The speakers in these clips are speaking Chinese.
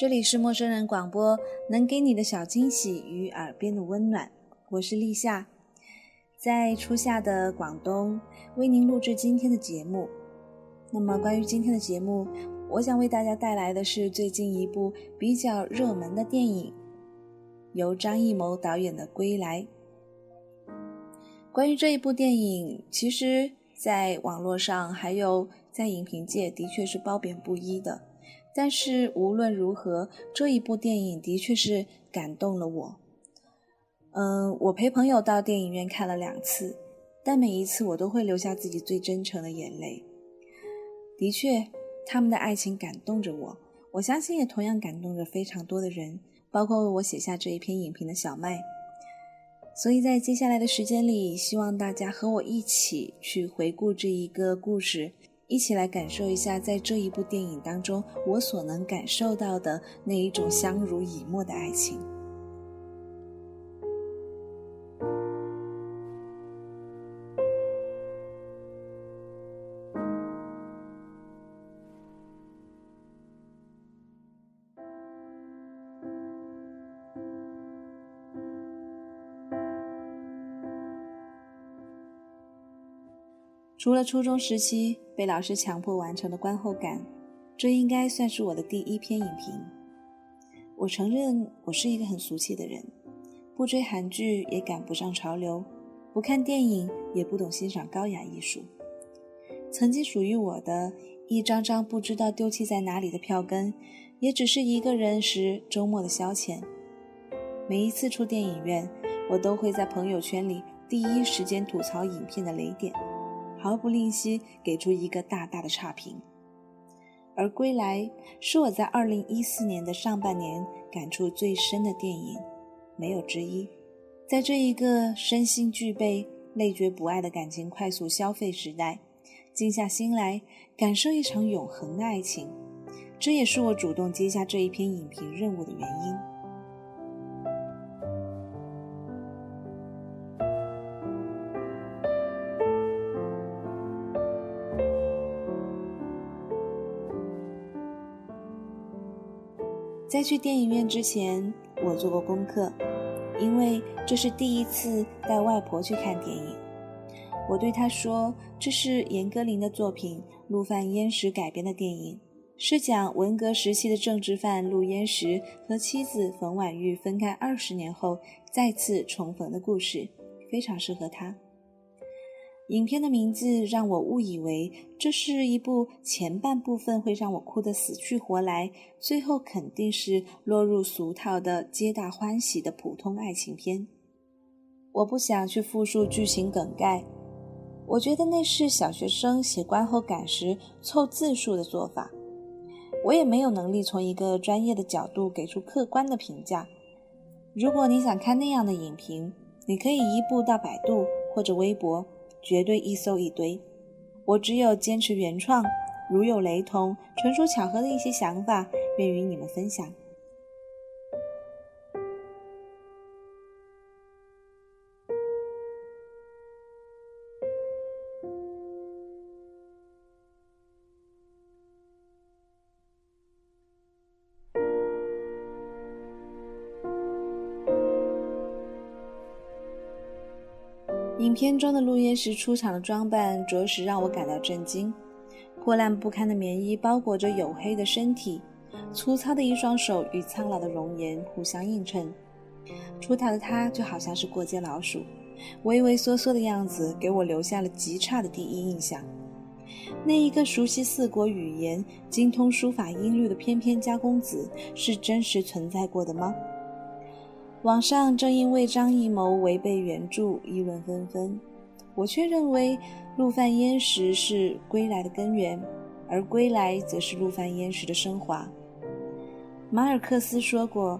这里是陌生人广播，能给你的小惊喜与耳边的温暖。我是立夏，在初夏的广东为您录制今天的节目。那么，关于今天的节目，我想为大家带来的是最近一部比较热门的电影，由张艺谋导演的《归来》。关于这一部电影，其实在网络上还有在影评界，的确是褒贬不一的。但是无论如何，这一部电影的确是感动了我。嗯，我陪朋友到电影院看了两次，但每一次我都会留下自己最真诚的眼泪。的确，他们的爱情感动着我，我相信也同样感动着非常多的人，包括为我写下这一篇影评的小麦。所以在接下来的时间里，希望大家和我一起去回顾这一个故事。一起来感受一下，在这一部电影当中，我所能感受到的那一种相濡以沫的爱情。除了初中时期被老师强迫完成的观后感，这应该算是我的第一篇影评。我承认我是一个很俗气的人，不追韩剧也赶不上潮流，不看电影也不懂欣赏高雅艺术。曾经属于我的一张张不知道丢弃在哪里的票根，也只是一个人时周末的消遣。每一次出电影院，我都会在朋友圈里第一时间吐槽影片的雷点。毫不吝惜给出一个大大的差评，而《归来》是我在二零一四年的上半年感触最深的电影，没有之一。在这一个身心俱备、累觉不爱的感情快速消费时代，静下心来感受一场永恒的爱情，这也是我主动接下这一篇影评任务的原因。在去电影院之前，我做过功课，因为这是第一次带外婆去看电影。我对她说：“这是严歌苓的作品《陆犯焉识》改编的电影，是讲文革时期的政治犯陆焉识和妻子冯婉玉分开二十年后再次重逢的故事，非常适合她。”影片的名字让我误以为这是一部前半部分会让我哭得死去活来，最后肯定是落入俗套的皆大欢喜的普通爱情片。我不想去复述剧情梗概，我觉得那是小学生写观后感时凑字数的做法。我也没有能力从一个专业的角度给出客观的评价。如果你想看那样的影评，你可以移步到百度或者微博。绝对一搜一堆，我只有坚持原创，如有雷同、纯属巧合的一些想法，愿与你们分享。影片中的陆焉识出场的装扮着实让我感到震惊。破烂不堪的棉衣包裹着黝黑的身体，粗糙的一双手与苍老的容颜互相映衬。出逃的他就好像是过街老鼠，畏畏缩缩的样子给我留下了极差的第一印象。那一个熟悉四国语言、精通书法音律的翩翩家公子，是真实存在过的吗？网上正因为张艺谋违背原著议论纷纷，我却认为陆犯焉识是归来的根源，而归来则是陆犯焉识的升华。马尔克斯说过：“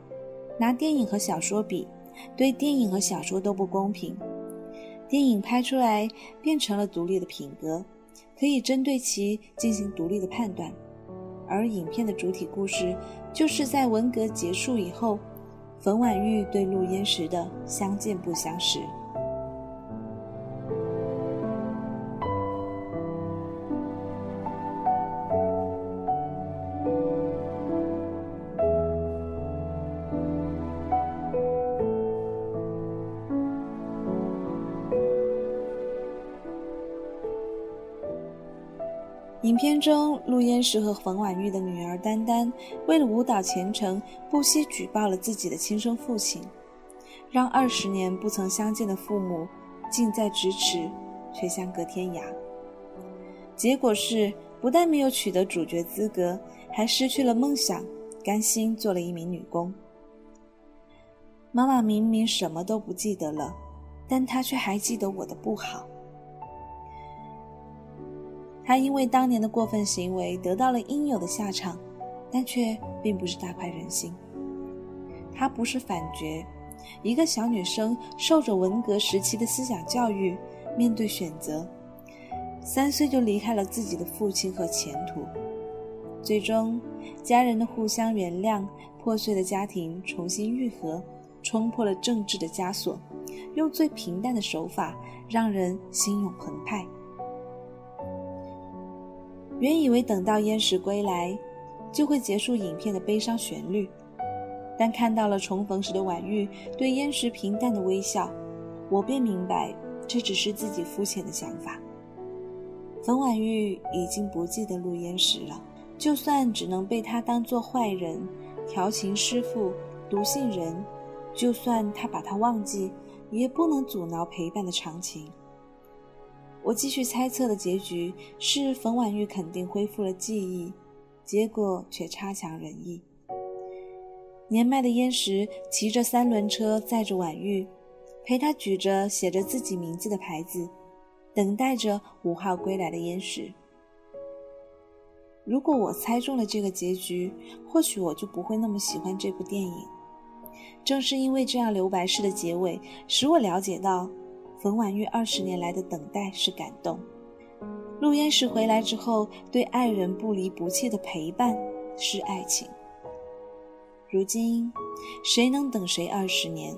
拿电影和小说比，对电影和小说都不公平。电影拍出来变成了独立的品格，可以针对其进行独立的判断，而影片的主体故事就是在文革结束以后。”冯婉玉对陆焉识的相见不相识。片中，陆焉识和冯婉玉的女儿丹丹为了舞蹈前程，不惜举报了自己的亲生父亲，让二十年不曾相见的父母近在咫尺，却相隔天涯。结果是，不但没有取得主角资格，还失去了梦想，甘心做了一名女工。妈妈明明什么都不记得了，但她却还记得我的不好。他因为当年的过分行为得到了应有的下场，但却并不是大快人心。他不是反角，一个小女生受着文革时期的思想教育，面对选择，三岁就离开了自己的父亲和前途。最终，家人的互相原谅，破碎的家庭重新愈合，冲破了政治的枷锁，用最平淡的手法让人心涌澎湃。原以为等到燕石归来，就会结束影片的悲伤旋律，但看到了重逢时的婉玉对燕石平淡的微笑，我便明白这只是自己肤浅的想法。冯婉玉已经不记得陆燕石了，就算只能被他当做坏人、调情师傅、毒性人，就算他把他忘记，也不能阻挠陪伴的长情。我继续猜测的结局是冯婉玉肯定恢复了记忆，结果却差强人意。年迈的燕石骑着三轮车载着婉玉，陪她举着写着自己名字的牌子，等待着五号归来的燕石。如果我猜中了这个结局，或许我就不会那么喜欢这部电影。正是因为这样留白式的结尾，使我了解到。冯婉玉二十年来的等待是感动，陆焉识回来之后对爱人不离不弃的陪伴是爱情。如今，谁能等谁二十年？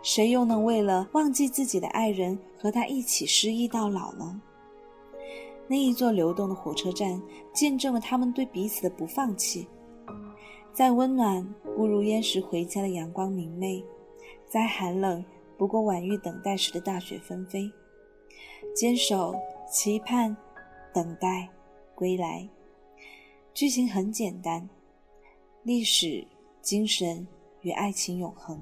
谁又能为了忘记自己的爱人和他一起失忆到老呢？那一座流动的火车站，见证了他们对彼此的不放弃。再温暖不如焉识回家的阳光明媚，再寒冷。不过，婉玉等待时的大雪纷飞，坚守、期盼、等待归来。剧情很简单，历史、精神与爱情永恒。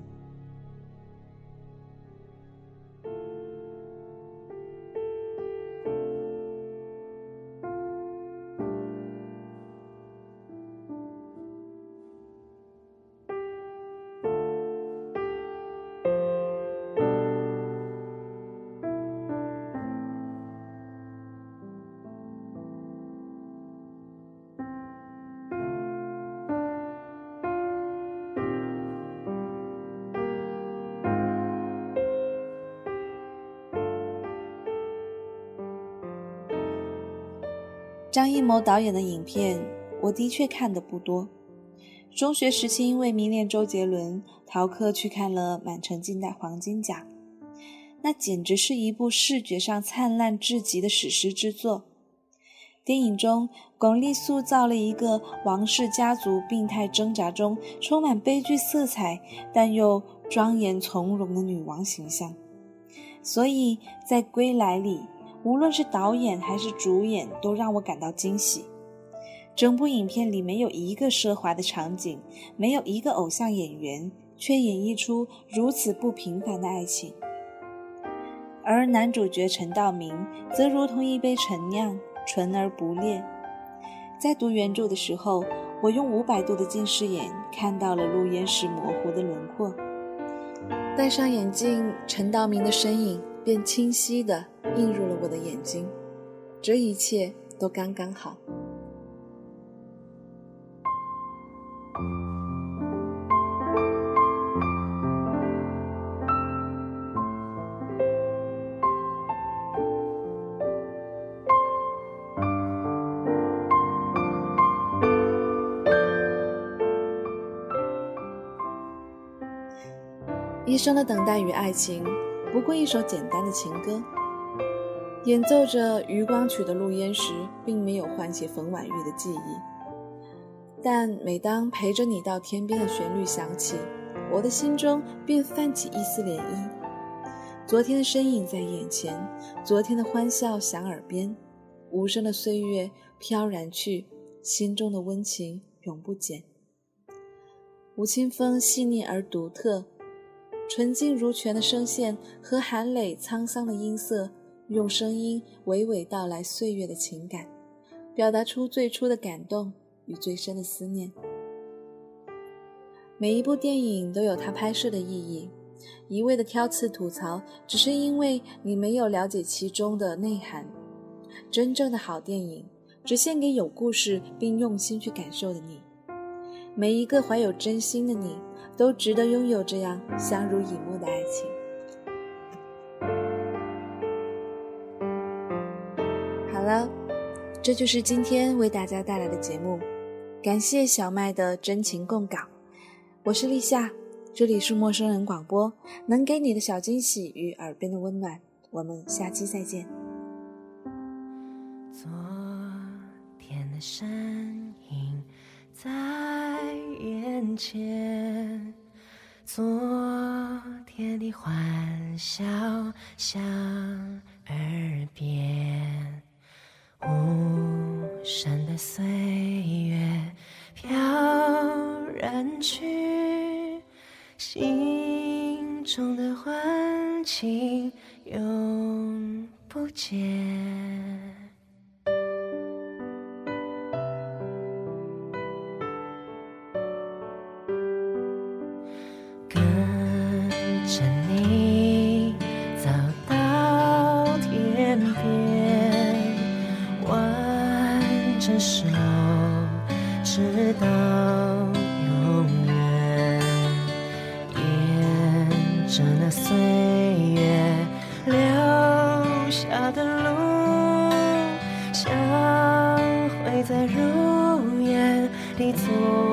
张艺谋导演的影片，我的确看的不多。中学时期因为迷恋周杰伦，逃课去看了《满城尽带黄金甲》，那简直是一部视觉上灿烂至极的史诗之作。电影中，巩俐塑造了一个王室家族病态挣扎中充满悲剧色彩，但又庄严从容的女王形象。所以在《归来》里。无论是导演还是主演，都让我感到惊喜。整部影片里没有一个奢华的场景，没有一个偶像演员，却演绎出如此不平凡的爱情。而男主角陈道明则如同一杯陈酿，纯而不烈。在读原著的时候，我用五百度的近视眼看到了陆焉识模糊的轮廓，戴上眼镜，陈道明的身影便清晰的。映入了我的眼睛，这一切都刚刚好。一生的等待与爱情，不过一首简单的情歌。演奏着《余光曲》的陆焉识，并没有唤起冯婉玉的记忆，但每当陪着你到天边的旋律响起，我的心中便泛起一丝涟漪。昨天的身影在眼前，昨天的欢笑响耳边，无声的岁月飘然去，心中的温情永不减。吴青峰细腻而独特，纯净如泉的声线和含泪沧桑的音色，用声音娓娓道来岁月的情感，表达出最初的感动与最深的思念。每一部电影都有它拍摄的意义，一味的挑刺吐槽，只是因为你没有了解其中的内涵。真正的好电影，只献给有故事并用心去感受的你。每一个怀有真心的你，都值得拥有这样相濡以沫的爱情。好了，这就是今天为大家带来的节目，感谢小麦的真情供稿。我是立夏，这里是陌生人广播，能给你的小惊喜与耳边的温暖。我们下期再见。昨天的山在。眼前，昨天的欢笑响耳边，无声的岁月飘然去，心中的欢情永不见。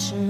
watching